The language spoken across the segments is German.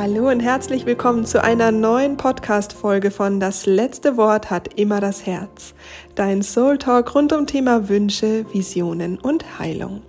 Hallo und herzlich willkommen zu einer neuen Podcast-Folge von Das letzte Wort hat immer das Herz. Dein Soul Talk rund um Thema Wünsche, Visionen und Heilung.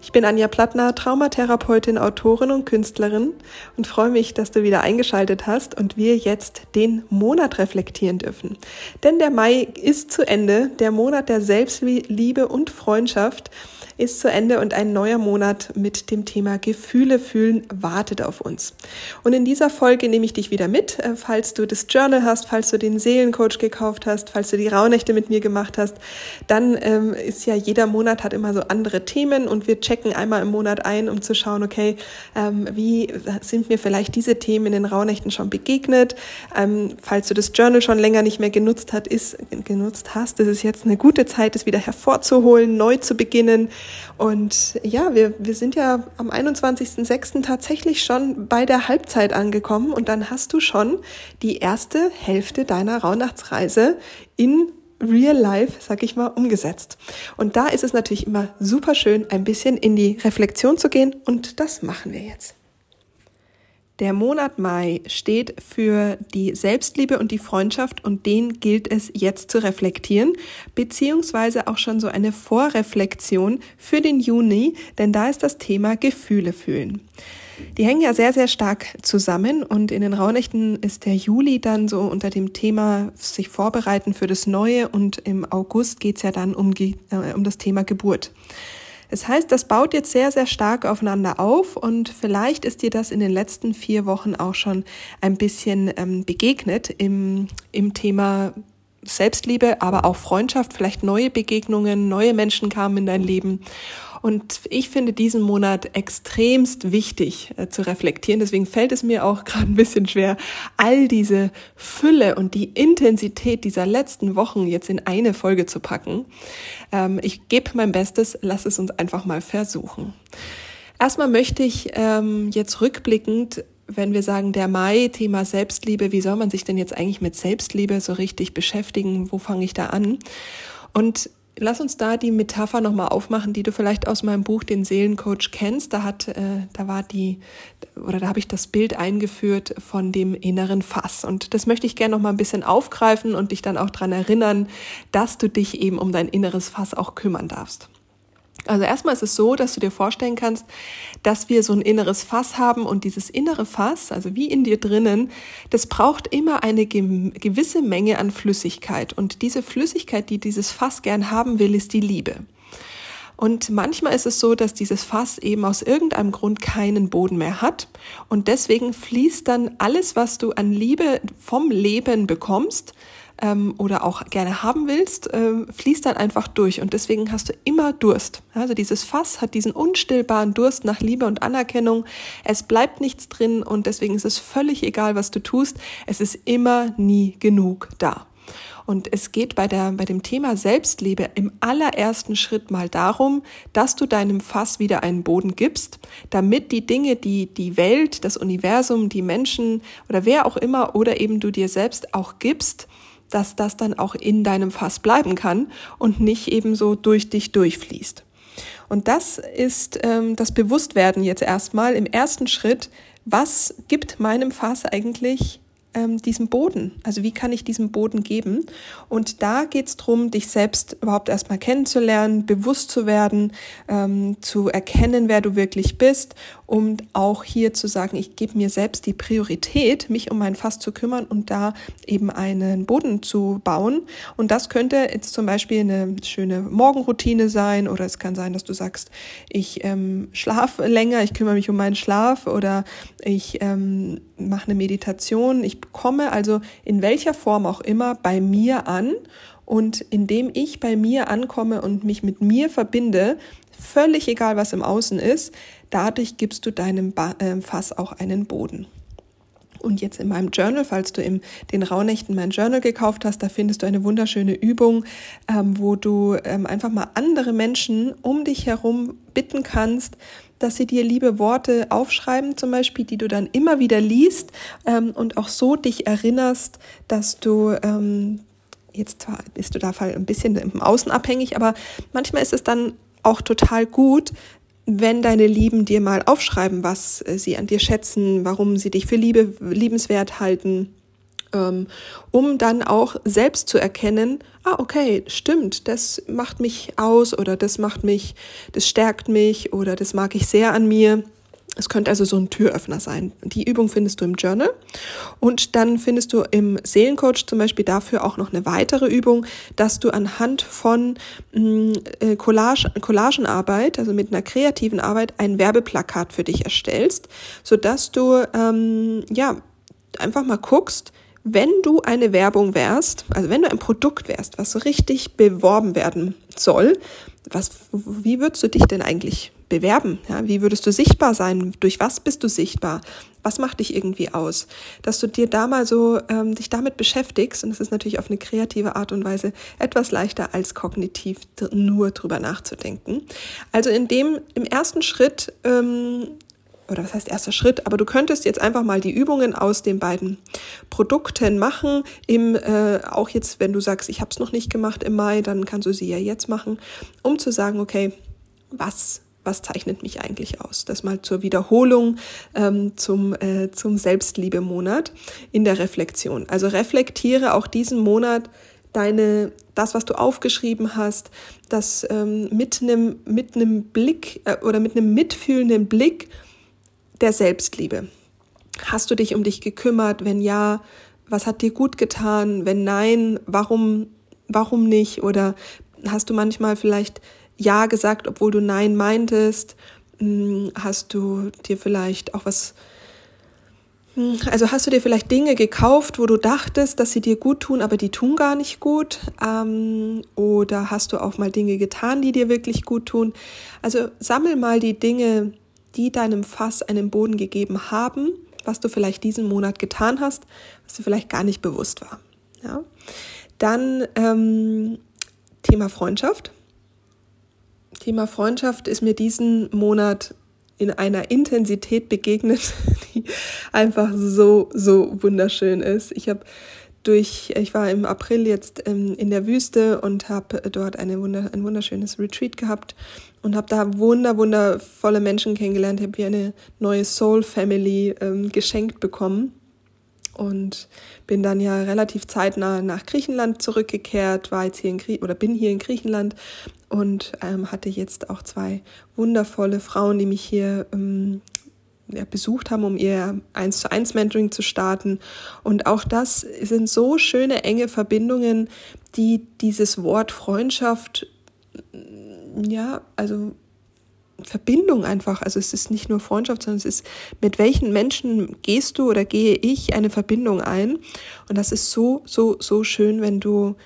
Ich bin Anja Plattner, Traumatherapeutin, Autorin und Künstlerin und freue mich, dass du wieder eingeschaltet hast und wir jetzt den Monat reflektieren dürfen. Denn der Mai ist zu Ende, der Monat der Selbstliebe und Freundschaft ist zu Ende und ein neuer Monat mit dem Thema Gefühle fühlen wartet auf uns. Und in dieser Folge nehme ich dich wieder mit, äh, falls du das Journal hast, falls du den Seelencoach gekauft hast, falls du die Rauhnächte mit mir gemacht hast, dann ähm, ist ja jeder Monat hat immer so andere Themen und wir checken einmal im Monat ein, um zu schauen, okay, ähm, wie sind mir vielleicht diese Themen in den Rauhnächten schon begegnet? Ähm, falls du das Journal schon länger nicht mehr genutzt hat, ist genutzt hast, ist es jetzt eine gute Zeit, es wieder hervorzuholen, neu zu beginnen und ja, wir, wir sind ja am 21.06. tatsächlich schon bei der Halbzeit angekommen und dann hast du schon die erste Hälfte deiner Rauhnachtsreise in Real Life, sag ich mal, umgesetzt. Und da ist es natürlich immer super schön, ein bisschen in die Reflexion zu gehen und das machen wir jetzt. Der Monat Mai steht für die Selbstliebe und die Freundschaft und den gilt es jetzt zu reflektieren, beziehungsweise auch schon so eine Vorreflexion für den Juni, denn da ist das Thema Gefühle fühlen. Die hängen ja sehr, sehr stark zusammen und in den Rauhnächten ist der Juli dann so unter dem Thema sich vorbereiten für das Neue und im August geht's ja dann um, äh, um das Thema Geburt. Das heißt, das baut jetzt sehr, sehr stark aufeinander auf und vielleicht ist dir das in den letzten vier Wochen auch schon ein bisschen ähm, begegnet im, im Thema Selbstliebe, aber auch Freundschaft, vielleicht neue Begegnungen, neue Menschen kamen in dein Leben. Und ich finde diesen Monat extremst wichtig äh, zu reflektieren. Deswegen fällt es mir auch gerade ein bisschen schwer, all diese Fülle und die Intensität dieser letzten Wochen jetzt in eine Folge zu packen. Ähm, ich gebe mein Bestes, lass es uns einfach mal versuchen. Erstmal möchte ich ähm, jetzt rückblickend wenn wir sagen, der Mai, Thema Selbstliebe, wie soll man sich denn jetzt eigentlich mit Selbstliebe so richtig beschäftigen? Wo fange ich da an? Und Lass uns da die Metapher nochmal aufmachen, die du vielleicht aus meinem Buch Den Seelencoach kennst. Da hat, äh, da war die, oder da habe ich das Bild eingeführt von dem inneren Fass. Und das möchte ich gerne nochmal ein bisschen aufgreifen und dich dann auch dran erinnern, dass du dich eben um dein inneres Fass auch kümmern darfst. Also erstmal ist es so, dass du dir vorstellen kannst, dass wir so ein inneres Fass haben und dieses innere Fass, also wie in dir drinnen, das braucht immer eine gewisse Menge an Flüssigkeit. Und diese Flüssigkeit, die dieses Fass gern haben will, ist die Liebe. Und manchmal ist es so, dass dieses Fass eben aus irgendeinem Grund keinen Boden mehr hat. Und deswegen fließt dann alles, was du an Liebe vom Leben bekommst, ähm, oder auch gerne haben willst, äh, fließt dann einfach durch und deswegen hast du immer Durst. Also dieses Fass hat diesen unstillbaren Durst nach Liebe und Anerkennung. Es bleibt nichts drin und deswegen ist es völlig egal, was du tust. Es ist immer nie genug da. Und es geht bei, der, bei dem Thema Selbstliebe im allerersten Schritt mal darum, dass du deinem Fass wieder einen Boden gibst, damit die Dinge, die die Welt, das Universum, die Menschen oder wer auch immer oder eben du dir selbst auch gibst, dass das dann auch in deinem Fass bleiben kann und nicht eben so durch dich durchfließt. Und das ist ähm, das Bewusstwerden jetzt erstmal im ersten Schritt. Was gibt meinem Fass eigentlich ähm, diesen Boden? Also wie kann ich diesen Boden geben? Und da geht es darum, dich selbst überhaupt erstmal kennenzulernen, bewusst zu werden, ähm, zu erkennen, wer du wirklich bist, um auch hier zu sagen, ich gebe mir selbst die Priorität, mich um mein Fass zu kümmern und da eben einen Boden zu bauen. Und das könnte jetzt zum Beispiel eine schöne Morgenroutine sein oder es kann sein, dass du sagst, ich ähm, schlafe länger, ich kümmere mich um meinen Schlaf oder ich ähm, mache eine Meditation. Ich komme also in welcher Form auch immer bei mir an und indem ich bei mir ankomme und mich mit mir verbinde, völlig egal was im Außen ist, dadurch gibst du deinem ba äh, Fass auch einen Boden. Und jetzt in meinem Journal, falls du in den Rauhnächten mein Journal gekauft hast, da findest du eine wunderschöne Übung, ähm, wo du ähm, einfach mal andere Menschen um dich herum bitten kannst, dass sie dir liebe Worte aufschreiben, zum Beispiel, die du dann immer wieder liest ähm, und auch so dich erinnerst, dass du ähm, jetzt zwar bist du da ein bisschen im Außen abhängig, aber manchmal ist es dann auch total gut, wenn deine Lieben dir mal aufschreiben, was äh, sie an dir schätzen, warum sie dich für Liebe, liebenswert halten, ähm, um dann auch selbst zu erkennen, ah, okay, stimmt, das macht mich aus oder das macht mich, das stärkt mich oder das mag ich sehr an mir. Es könnte also so ein Türöffner sein. Die Übung findest du im Journal und dann findest du im Seelencoach zum Beispiel dafür auch noch eine weitere Übung, dass du anhand von mm, äh, Collage, Collagenarbeit, also mit einer kreativen Arbeit, ein Werbeplakat für dich erstellst, so dass du ähm, ja einfach mal guckst, wenn du eine Werbung wärst, also wenn du ein Produkt wärst, was richtig beworben werden soll, was, wie würdest du dich denn eigentlich bewerben? Ja, wie würdest du sichtbar sein? Durch was bist du sichtbar? Was macht dich irgendwie aus? Dass du dir da mal so ähm, dich damit beschäftigst, und das ist natürlich auf eine kreative Art und Weise etwas leichter als kognitiv nur drüber nachzudenken. Also in dem im ersten Schritt ähm, oder was heißt erster Schritt, aber du könntest jetzt einfach mal die Übungen aus den beiden Produkten machen. Im, äh, auch jetzt, wenn du sagst, ich habe es noch nicht gemacht im Mai, dann kannst du sie ja jetzt machen, um zu sagen, okay, was was zeichnet mich eigentlich aus? Das mal zur Wiederholung ähm, zum, äh, zum Selbstliebemonat in der Reflexion. Also reflektiere auch diesen Monat deine, das, was du aufgeschrieben hast, das ähm, mit einem mit einem Blick äh, oder mit einem mitfühlenden Blick der Selbstliebe. Hast du dich um dich gekümmert? Wenn ja, was hat dir gut getan? Wenn nein, warum, warum nicht? Oder hast du manchmal vielleicht Ja gesagt, obwohl du Nein meintest? Hm, hast du dir vielleicht auch was, hm, also hast du dir vielleicht Dinge gekauft, wo du dachtest, dass sie dir gut tun, aber die tun gar nicht gut? Ähm, oder hast du auch mal Dinge getan, die dir wirklich gut tun? Also sammel mal die Dinge, die deinem Fass einen Boden gegeben haben, was du vielleicht diesen Monat getan hast, was dir vielleicht gar nicht bewusst war. Ja? Dann ähm, Thema Freundschaft. Thema Freundschaft ist mir diesen Monat in einer Intensität begegnet, die einfach so, so wunderschön ist. Ich habe durch, ich war im April jetzt ähm, in der Wüste und habe dort eine wunder, ein wunderschönes Retreat gehabt und habe da wunder, wundervolle Menschen kennengelernt, habe wie eine neue Soul Family ähm, geschenkt bekommen und bin dann ja relativ zeitnah nach Griechenland zurückgekehrt, war jetzt hier in Grie oder bin hier in Griechenland und ähm, hatte jetzt auch zwei wundervolle Frauen, die mich hier ähm, ja, besucht haben, um ihr 1 zu 1 Mentoring zu starten. Und auch das sind so schöne, enge Verbindungen, die dieses Wort Freundschaft, ja, also Verbindung einfach. Also es ist nicht nur Freundschaft, sondern es ist, mit welchen Menschen gehst du oder gehe ich eine Verbindung ein. Und das ist so, so, so schön, wenn du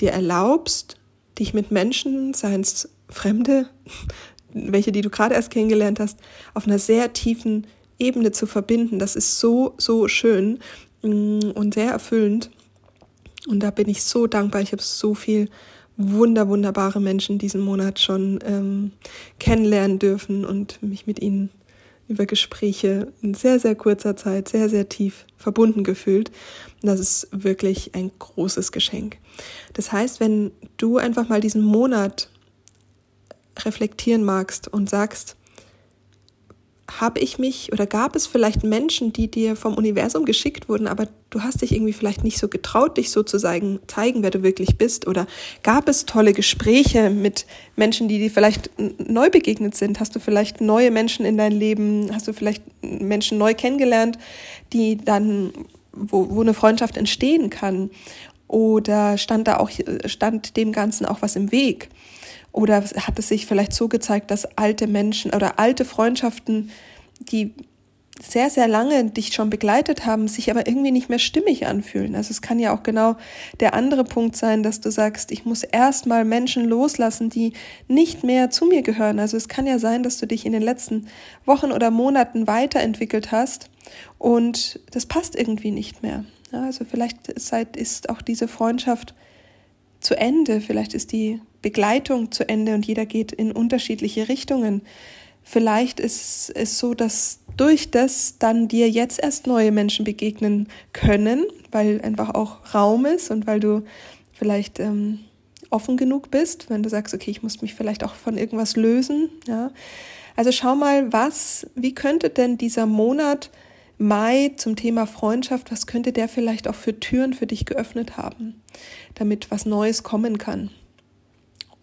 dir erlaubst, dich mit Menschen, seien es Fremde, welche, die du gerade erst kennengelernt hast, auf einer sehr tiefen Ebene zu verbinden. Das ist so, so schön mm, und sehr erfüllend. Und da bin ich so dankbar. Ich habe so viel wunder, wunderbare Menschen diesen Monat schon ähm, kennenlernen dürfen und mich mit ihnen über Gespräche in sehr, sehr kurzer Zeit sehr, sehr tief verbunden gefühlt. Das ist wirklich ein großes Geschenk. Das heißt, wenn du einfach mal diesen Monat reflektieren magst und sagst, habe ich mich oder gab es vielleicht Menschen, die dir vom Universum geschickt wurden, aber du hast dich irgendwie vielleicht nicht so getraut, dich so zu zeigen, zeigen, wer du wirklich bist? Oder gab es tolle Gespräche mit Menschen, die dir vielleicht neu begegnet sind? Hast du vielleicht neue Menschen in dein Leben? Hast du vielleicht Menschen neu kennengelernt, die dann, wo, wo eine Freundschaft entstehen kann? Oder stand da auch, stand dem Ganzen auch was im Weg? Oder hat es sich vielleicht so gezeigt, dass alte Menschen oder alte Freundschaften, die sehr, sehr lange dich schon begleitet haben, sich aber irgendwie nicht mehr stimmig anfühlen. Also es kann ja auch genau der andere Punkt sein, dass du sagst, ich muss erstmal Menschen loslassen, die nicht mehr zu mir gehören. Also es kann ja sein, dass du dich in den letzten Wochen oder Monaten weiterentwickelt hast und das passt irgendwie nicht mehr. Also vielleicht ist auch diese Freundschaft zu Ende, vielleicht ist die Begleitung zu Ende und jeder geht in unterschiedliche Richtungen. Vielleicht ist es so, dass durch das dann dir jetzt erst neue Menschen begegnen können, weil einfach auch Raum ist und weil du vielleicht ähm, offen genug bist, wenn du sagst, okay, ich muss mich vielleicht auch von irgendwas lösen, ja. Also schau mal, was, wie könnte denn dieser Monat Mai zum Thema Freundschaft, was könnte der vielleicht auch für Türen für dich geöffnet haben, damit was Neues kommen kann?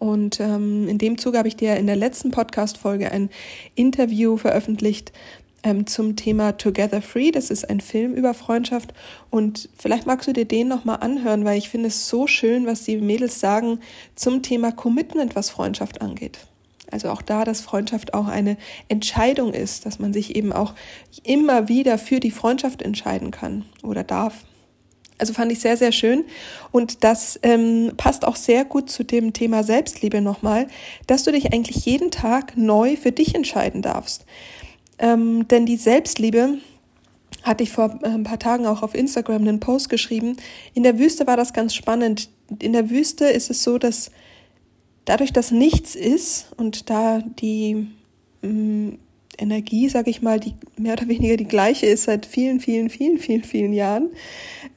Und ähm, in dem Zuge habe ich dir in der letzten Podcast-Folge ein Interview veröffentlicht ähm, zum Thema Together Free. Das ist ein Film über Freundschaft. Und vielleicht magst du dir den nochmal anhören, weil ich finde es so schön, was die Mädels sagen zum Thema Commitment, was Freundschaft angeht. Also auch da, dass Freundschaft auch eine Entscheidung ist, dass man sich eben auch immer wieder für die Freundschaft entscheiden kann oder darf. Also fand ich sehr, sehr schön. Und das ähm, passt auch sehr gut zu dem Thema Selbstliebe nochmal, dass du dich eigentlich jeden Tag neu für dich entscheiden darfst. Ähm, denn die Selbstliebe, hatte ich vor äh, ein paar Tagen auch auf Instagram einen Post geschrieben. In der Wüste war das ganz spannend. In der Wüste ist es so, dass dadurch, dass nichts ist und da die ähm, Energie, sage ich mal, die mehr oder weniger die gleiche ist seit vielen, vielen, vielen, vielen, vielen Jahren,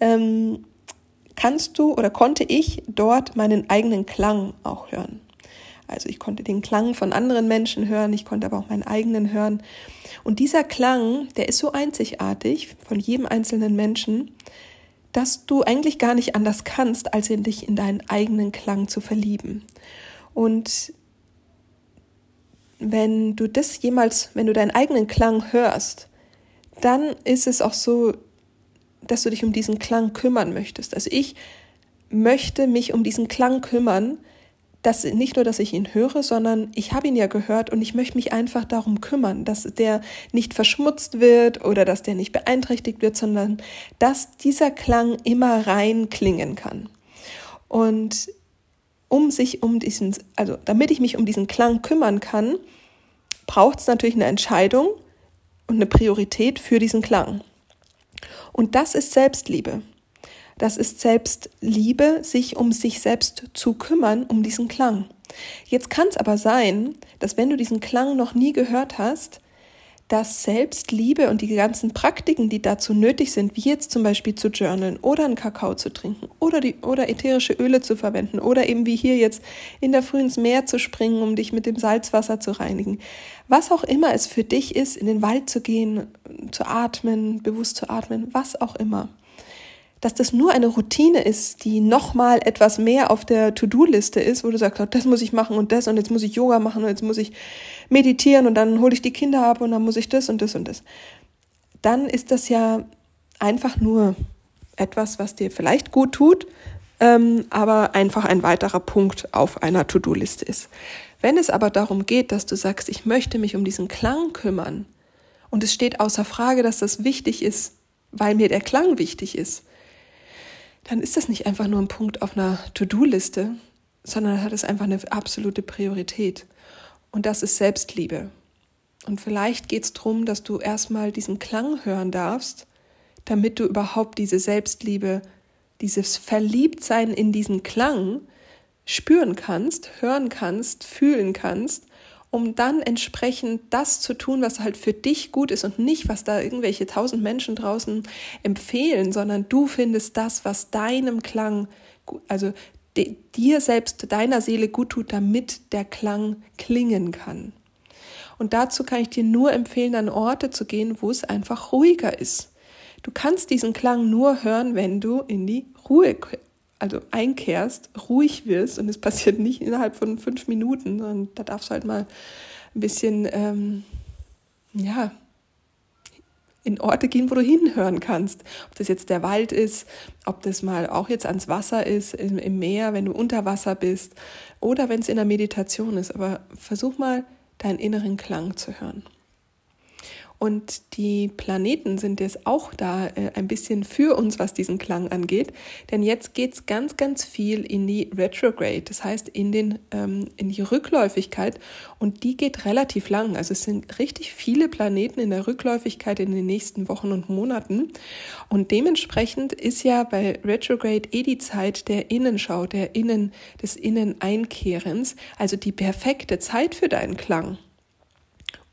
ähm, kannst du oder konnte ich dort meinen eigenen Klang auch hören. Also ich konnte den Klang von anderen Menschen hören, ich konnte aber auch meinen eigenen hören. Und dieser Klang, der ist so einzigartig von jedem einzelnen Menschen, dass du eigentlich gar nicht anders kannst, als in dich in deinen eigenen Klang zu verlieben. Und wenn du das jemals, wenn du deinen eigenen Klang hörst, dann ist es auch so, dass du dich um diesen Klang kümmern möchtest. Also ich möchte mich um diesen Klang kümmern, dass nicht nur, dass ich ihn höre, sondern ich habe ihn ja gehört und ich möchte mich einfach darum kümmern, dass der nicht verschmutzt wird oder dass der nicht beeinträchtigt wird, sondern dass dieser Klang immer rein klingen kann. Und um sich um diesen, also damit ich mich um diesen Klang kümmern kann, braucht es natürlich eine Entscheidung und eine Priorität für diesen Klang. Und das ist Selbstliebe. Das ist Selbstliebe, sich um sich selbst zu kümmern, um diesen Klang. Jetzt kann es aber sein, dass wenn du diesen Klang noch nie gehört hast, dass Selbstliebe und die ganzen Praktiken, die dazu nötig sind, wie jetzt zum Beispiel zu journalen oder einen Kakao zu trinken oder, die, oder ätherische Öle zu verwenden oder eben wie hier jetzt in der Früh ins Meer zu springen, um dich mit dem Salzwasser zu reinigen. Was auch immer es für dich ist, in den Wald zu gehen, zu atmen, bewusst zu atmen, was auch immer dass das nur eine Routine ist, die nochmal etwas mehr auf der To-Do-Liste ist, wo du sagst, das muss ich machen und das und jetzt muss ich Yoga machen und jetzt muss ich meditieren und dann hole ich die Kinder ab und dann muss ich das und das und das. Dann ist das ja einfach nur etwas, was dir vielleicht gut tut, ähm, aber einfach ein weiterer Punkt auf einer To-Do-Liste ist. Wenn es aber darum geht, dass du sagst, ich möchte mich um diesen Klang kümmern und es steht außer Frage, dass das wichtig ist, weil mir der Klang wichtig ist, dann ist das nicht einfach nur ein Punkt auf einer To-Do-Liste, sondern hat es einfach eine absolute Priorität. Und das ist Selbstliebe. Und vielleicht geht es darum, dass du erstmal diesen Klang hören darfst, damit du überhaupt diese Selbstliebe, dieses Verliebtsein in diesen Klang spüren kannst, hören kannst, fühlen kannst um dann entsprechend das zu tun, was halt für dich gut ist und nicht, was da irgendwelche tausend Menschen draußen empfehlen, sondern du findest das, was deinem Klang, also dir selbst, deiner Seele gut tut, damit der Klang klingen kann. Und dazu kann ich dir nur empfehlen, an Orte zu gehen, wo es einfach ruhiger ist. Du kannst diesen Klang nur hören, wenn du in die Ruhe also einkehrst, ruhig wirst und es passiert nicht innerhalb von fünf Minuten, sondern da darfst du halt mal ein bisschen, ähm, ja, in Orte gehen, wo du hinhören kannst. Ob das jetzt der Wald ist, ob das mal auch jetzt ans Wasser ist, im, im Meer, wenn du unter Wasser bist oder wenn es in der Meditation ist. Aber versuch mal, deinen inneren Klang zu hören. Und die Planeten sind jetzt auch da äh, ein bisschen für uns, was diesen Klang angeht. Denn jetzt geht es ganz, ganz viel in die Retrograde, das heißt in, den, ähm, in die Rückläufigkeit. Und die geht relativ lang. Also es sind richtig viele Planeten in der Rückläufigkeit in den nächsten Wochen und Monaten. Und dementsprechend ist ja bei Retrograde eh die Zeit der Innenschau, der Innen, des Inneneinkehrens, also die perfekte Zeit für deinen Klang.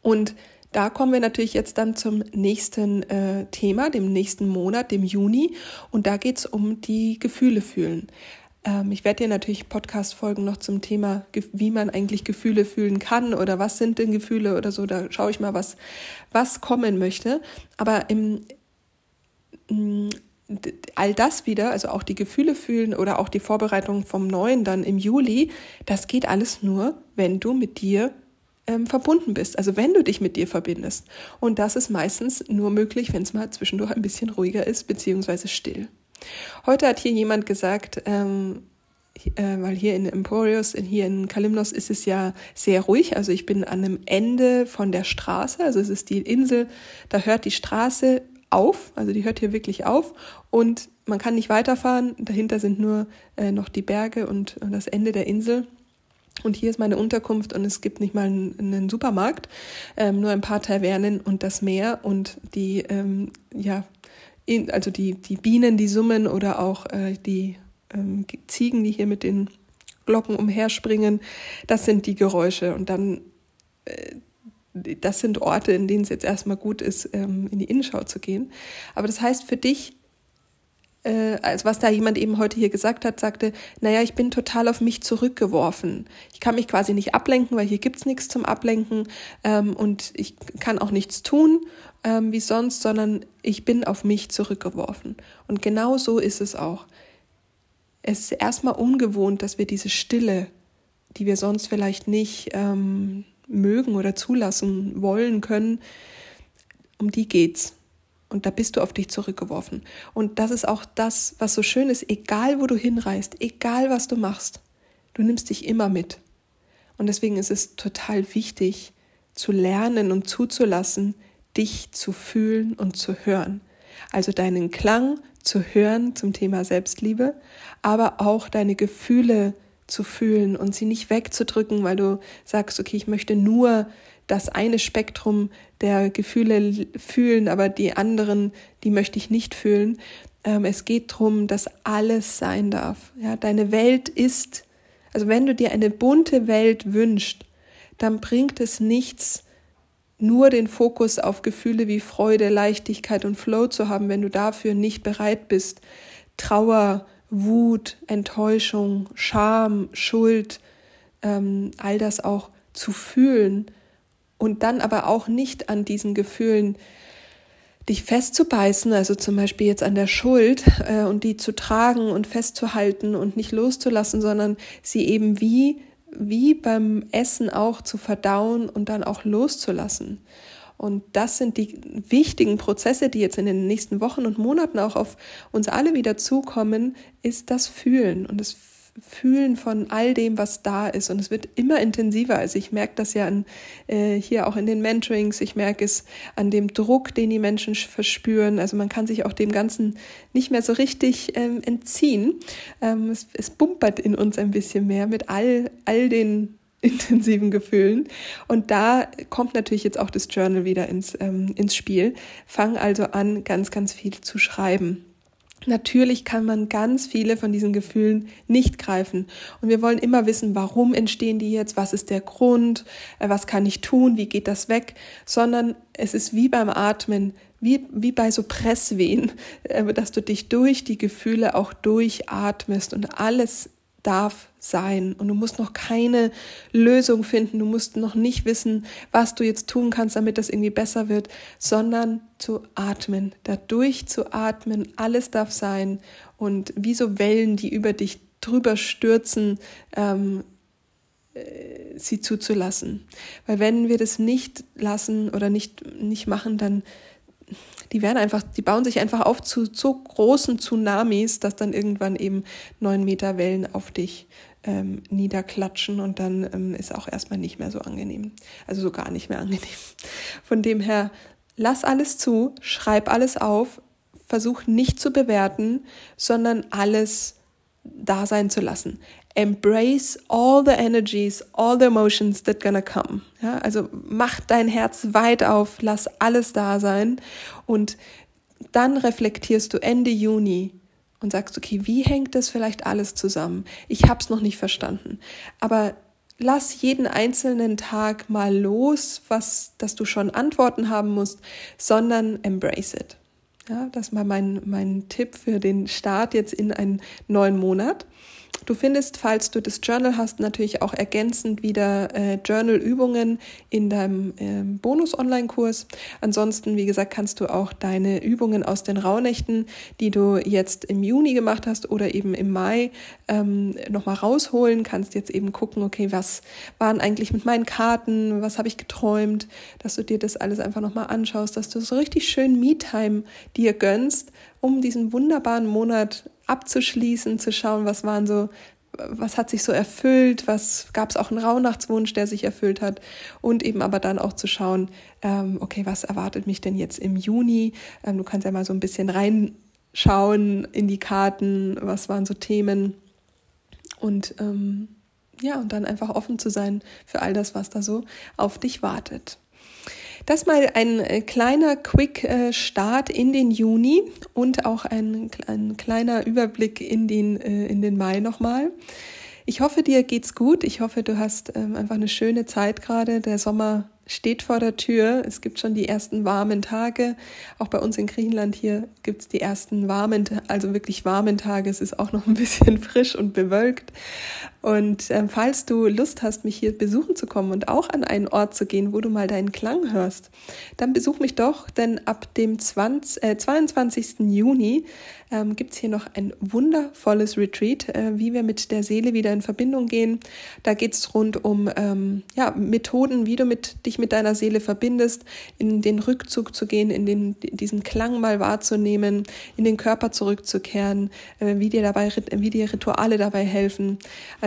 Und da kommen wir natürlich jetzt dann zum nächsten äh, Thema, dem nächsten Monat, dem Juni. Und da geht es um die Gefühle fühlen. Ähm, ich werde dir natürlich Podcast-Folgen noch zum Thema, wie man eigentlich Gefühle fühlen kann oder was sind denn Gefühle oder so. Da schaue ich mal, was, was kommen möchte. Aber im, all das wieder, also auch die Gefühle fühlen oder auch die Vorbereitung vom Neuen dann im Juli, das geht alles nur, wenn du mit dir ähm, verbunden bist. Also wenn du dich mit dir verbindest. Und das ist meistens nur möglich, wenn es mal zwischendurch ein bisschen ruhiger ist, beziehungsweise still. Heute hat hier jemand gesagt, ähm, äh, weil hier in Emporius, hier in Kalimnos ist es ja sehr ruhig. Also ich bin an einem Ende von der Straße, also es ist die Insel, da hört die Straße auf, also die hört hier wirklich auf und man kann nicht weiterfahren. Dahinter sind nur äh, noch die Berge und das Ende der Insel. Und hier ist meine Unterkunft und es gibt nicht mal einen, Supermarkt, ähm, nur ein paar Tavernen und das Meer und die, ähm, ja, in, also die, die Bienen, die summen oder auch äh, die ähm, Ziegen, die hier mit den Glocken umherspringen. Das sind die Geräusche und dann, äh, das sind Orte, in denen es jetzt erstmal gut ist, ähm, in die Innenschau zu gehen. Aber das heißt für dich, äh, als was da jemand eben heute hier gesagt hat, sagte, naja, ich bin total auf mich zurückgeworfen. Ich kann mich quasi nicht ablenken, weil hier gibt's nichts zum Ablenken ähm, und ich kann auch nichts tun ähm, wie sonst, sondern ich bin auf mich zurückgeworfen. Und genau so ist es auch. Es ist erstmal ungewohnt, dass wir diese Stille, die wir sonst vielleicht nicht ähm, mögen oder zulassen wollen können, um die geht's. Und da bist du auf dich zurückgeworfen. Und das ist auch das, was so schön ist, egal wo du hinreist, egal was du machst, du nimmst dich immer mit. Und deswegen ist es total wichtig zu lernen und zuzulassen, dich zu fühlen und zu hören. Also deinen Klang zu hören zum Thema Selbstliebe, aber auch deine Gefühle zu fühlen und sie nicht wegzudrücken, weil du sagst, okay, ich möchte nur das eine Spektrum der Gefühle fühlen, aber die anderen, die möchte ich nicht fühlen. Ähm, es geht darum, dass alles sein darf. Ja, deine Welt ist, also wenn du dir eine bunte Welt wünschst, dann bringt es nichts, nur den Fokus auf Gefühle wie Freude, Leichtigkeit und Flow zu haben, wenn du dafür nicht bereit bist, Trauer, Wut, Enttäuschung, Scham, Schuld, ähm, all das auch zu fühlen und dann aber auch nicht an diesen Gefühlen dich festzubeißen, also zum Beispiel jetzt an der Schuld äh, und die zu tragen und festzuhalten und nicht loszulassen, sondern sie eben wie, wie beim Essen auch zu verdauen und dann auch loszulassen. Und das sind die wichtigen Prozesse, die jetzt in den nächsten Wochen und Monaten auch auf uns alle wieder zukommen, ist das Fühlen und das Fühlen von all dem, was da ist. Und es wird immer intensiver. Also ich merke das ja an, äh, hier auch in den Mentorings. Ich merke es an dem Druck, den die Menschen verspüren. Also man kann sich auch dem Ganzen nicht mehr so richtig ähm, entziehen. Ähm, es, es bumpert in uns ein bisschen mehr mit all, all den intensiven Gefühlen. Und da kommt natürlich jetzt auch das Journal wieder ins, ähm, ins Spiel. Fang also an, ganz, ganz viel zu schreiben. Natürlich kann man ganz viele von diesen Gefühlen nicht greifen. Und wir wollen immer wissen, warum entstehen die jetzt, was ist der Grund, äh, was kann ich tun, wie geht das weg, sondern es ist wie beim Atmen, wie, wie bei so Presswehen, äh, dass du dich durch die Gefühle auch durchatmest und alles darf sein. Und du musst noch keine Lösung finden, du musst noch nicht wissen, was du jetzt tun kannst, damit das irgendwie besser wird, sondern zu atmen, dadurch zu atmen, alles darf sein. Und wie so Wellen, die über dich drüber stürzen, ähm, äh, sie zuzulassen. Weil wenn wir das nicht lassen oder nicht, nicht machen, dann die werden einfach, die bauen sich einfach auf zu so großen Tsunamis, dass dann irgendwann eben neun Meter Wellen auf dich ähm, niederklatschen und dann ähm, ist auch erstmal nicht mehr so angenehm. Also so gar nicht mehr angenehm. Von dem her, lass alles zu, schreib alles auf, versuch nicht zu bewerten, sondern alles da sein zu lassen embrace all the energies, all the emotions that gonna come. Ja, also mach dein Herz weit auf, lass alles da sein und dann reflektierst du Ende Juni und sagst, okay, wie hängt das vielleicht alles zusammen? Ich hab's noch nicht verstanden, aber lass jeden einzelnen Tag mal los, was, dass du schon Antworten haben musst, sondern embrace it. Ja, das war mein, mein Tipp für den Start jetzt in einen neuen Monat. Du findest, falls du das Journal hast, natürlich auch ergänzend wieder äh, Journal-Übungen in deinem äh, Bonus-Online-Kurs. Ansonsten, wie gesagt, kannst du auch deine Übungen aus den Rauhnächten, die du jetzt im Juni gemacht hast oder eben im Mai, ähm, nochmal rausholen. Kannst jetzt eben gucken, okay, was waren eigentlich mit meinen Karten, was habe ich geträumt, dass du dir das alles einfach nochmal anschaust, dass du so richtig schön Me-Time dir gönnst, um diesen wunderbaren Monat abzuschließen, zu schauen, was waren so, was hat sich so erfüllt, was gab es auch einen Rauhnachtswunsch, der sich erfüllt hat und eben aber dann auch zu schauen, ähm, okay, was erwartet mich denn jetzt im Juni? Ähm, du kannst ja mal so ein bisschen reinschauen in die Karten, was waren so Themen und ähm, ja, und dann einfach offen zu sein für all das, was da so auf dich wartet. Das mal ein äh, kleiner Quick-Start in den Juni und auch ein, ein kleiner Überblick in den, äh, in den Mai nochmal. Ich hoffe, dir geht's gut. Ich hoffe, du hast ähm, einfach eine schöne Zeit gerade. Der Sommer steht vor der Tür. Es gibt schon die ersten warmen Tage. Auch bei uns in Griechenland hier gibt's die ersten warmen, also wirklich warmen Tage. Es ist auch noch ein bisschen frisch und bewölkt. Und ähm, falls du Lust hast, mich hier besuchen zu kommen und auch an einen Ort zu gehen, wo du mal deinen Klang hörst, dann besuch mich doch, denn ab dem 20, äh, 22. Juni ähm, gibt hier noch ein wundervolles Retreat, äh, wie wir mit der Seele wieder in Verbindung gehen. Da geht's rund um ähm, ja, Methoden, wie du mit, dich mit deiner Seele verbindest, in den Rückzug zu gehen, in den, diesen Klang mal wahrzunehmen, in den Körper zurückzukehren, äh, wie dir dabei, wie dir Rituale dabei helfen.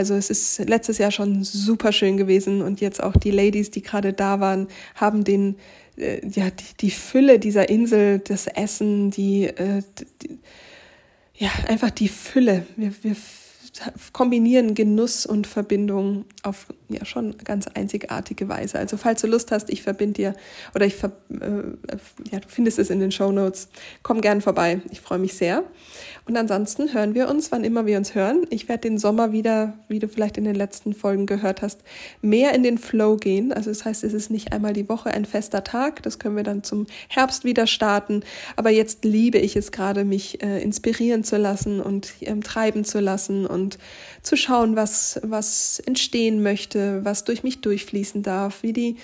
Also es ist letztes Jahr schon super schön gewesen und jetzt auch die Ladies, die gerade da waren, haben den äh, ja die, die Fülle dieser Insel, das Essen, die, äh, die ja einfach die Fülle. Wir, wir kombinieren Genuss und Verbindung auf ja schon ganz einzigartige Weise. Also falls du Lust hast, ich verbinde dir oder ich ver, äh, ja, du findest es in den Show Notes. Komm gern vorbei. Ich freue mich sehr. Und ansonsten hören wir uns, wann immer wir uns hören. Ich werde den Sommer wieder, wie du vielleicht in den letzten Folgen gehört hast, mehr in den Flow gehen. Also das heißt, es ist nicht einmal die Woche ein fester Tag. Das können wir dann zum Herbst wieder starten. Aber jetzt liebe ich es gerade, mich äh, inspirieren zu lassen und ähm, treiben zu lassen und zu schauen, was, was entstehen möchte, was durch mich durchfließen darf, wie die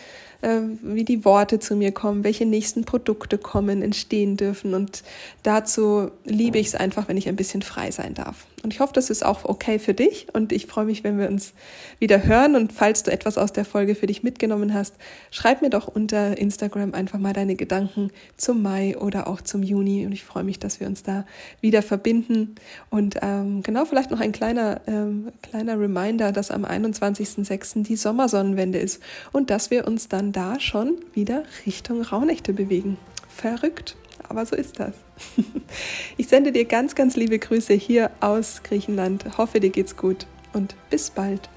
äh, wie die Worte zu mir kommen, welche nächsten Produkte kommen, entstehen dürfen. Und dazu liebe ich es einfach, wenn ich ein bisschen frei sein darf. Und ich hoffe, das ist auch okay für dich. Und ich freue mich, wenn wir uns wieder hören. Und falls du etwas aus der Folge für dich mitgenommen hast, schreib mir doch unter Instagram einfach mal deine Gedanken zum Mai oder auch zum Juni. Und ich freue mich, dass wir uns da wieder verbinden. Und ähm, genau, vielleicht noch ein kleiner, ähm, kleiner Reminder, dass am 21.06. die Sommersonnenwende ist und dass wir uns dann da schon wieder Richtung Rauhnächte bewegen. Verrückt, aber so ist das. Ich sende dir ganz, ganz liebe Grüße hier aus Griechenland. Hoffe, dir geht's gut und bis bald.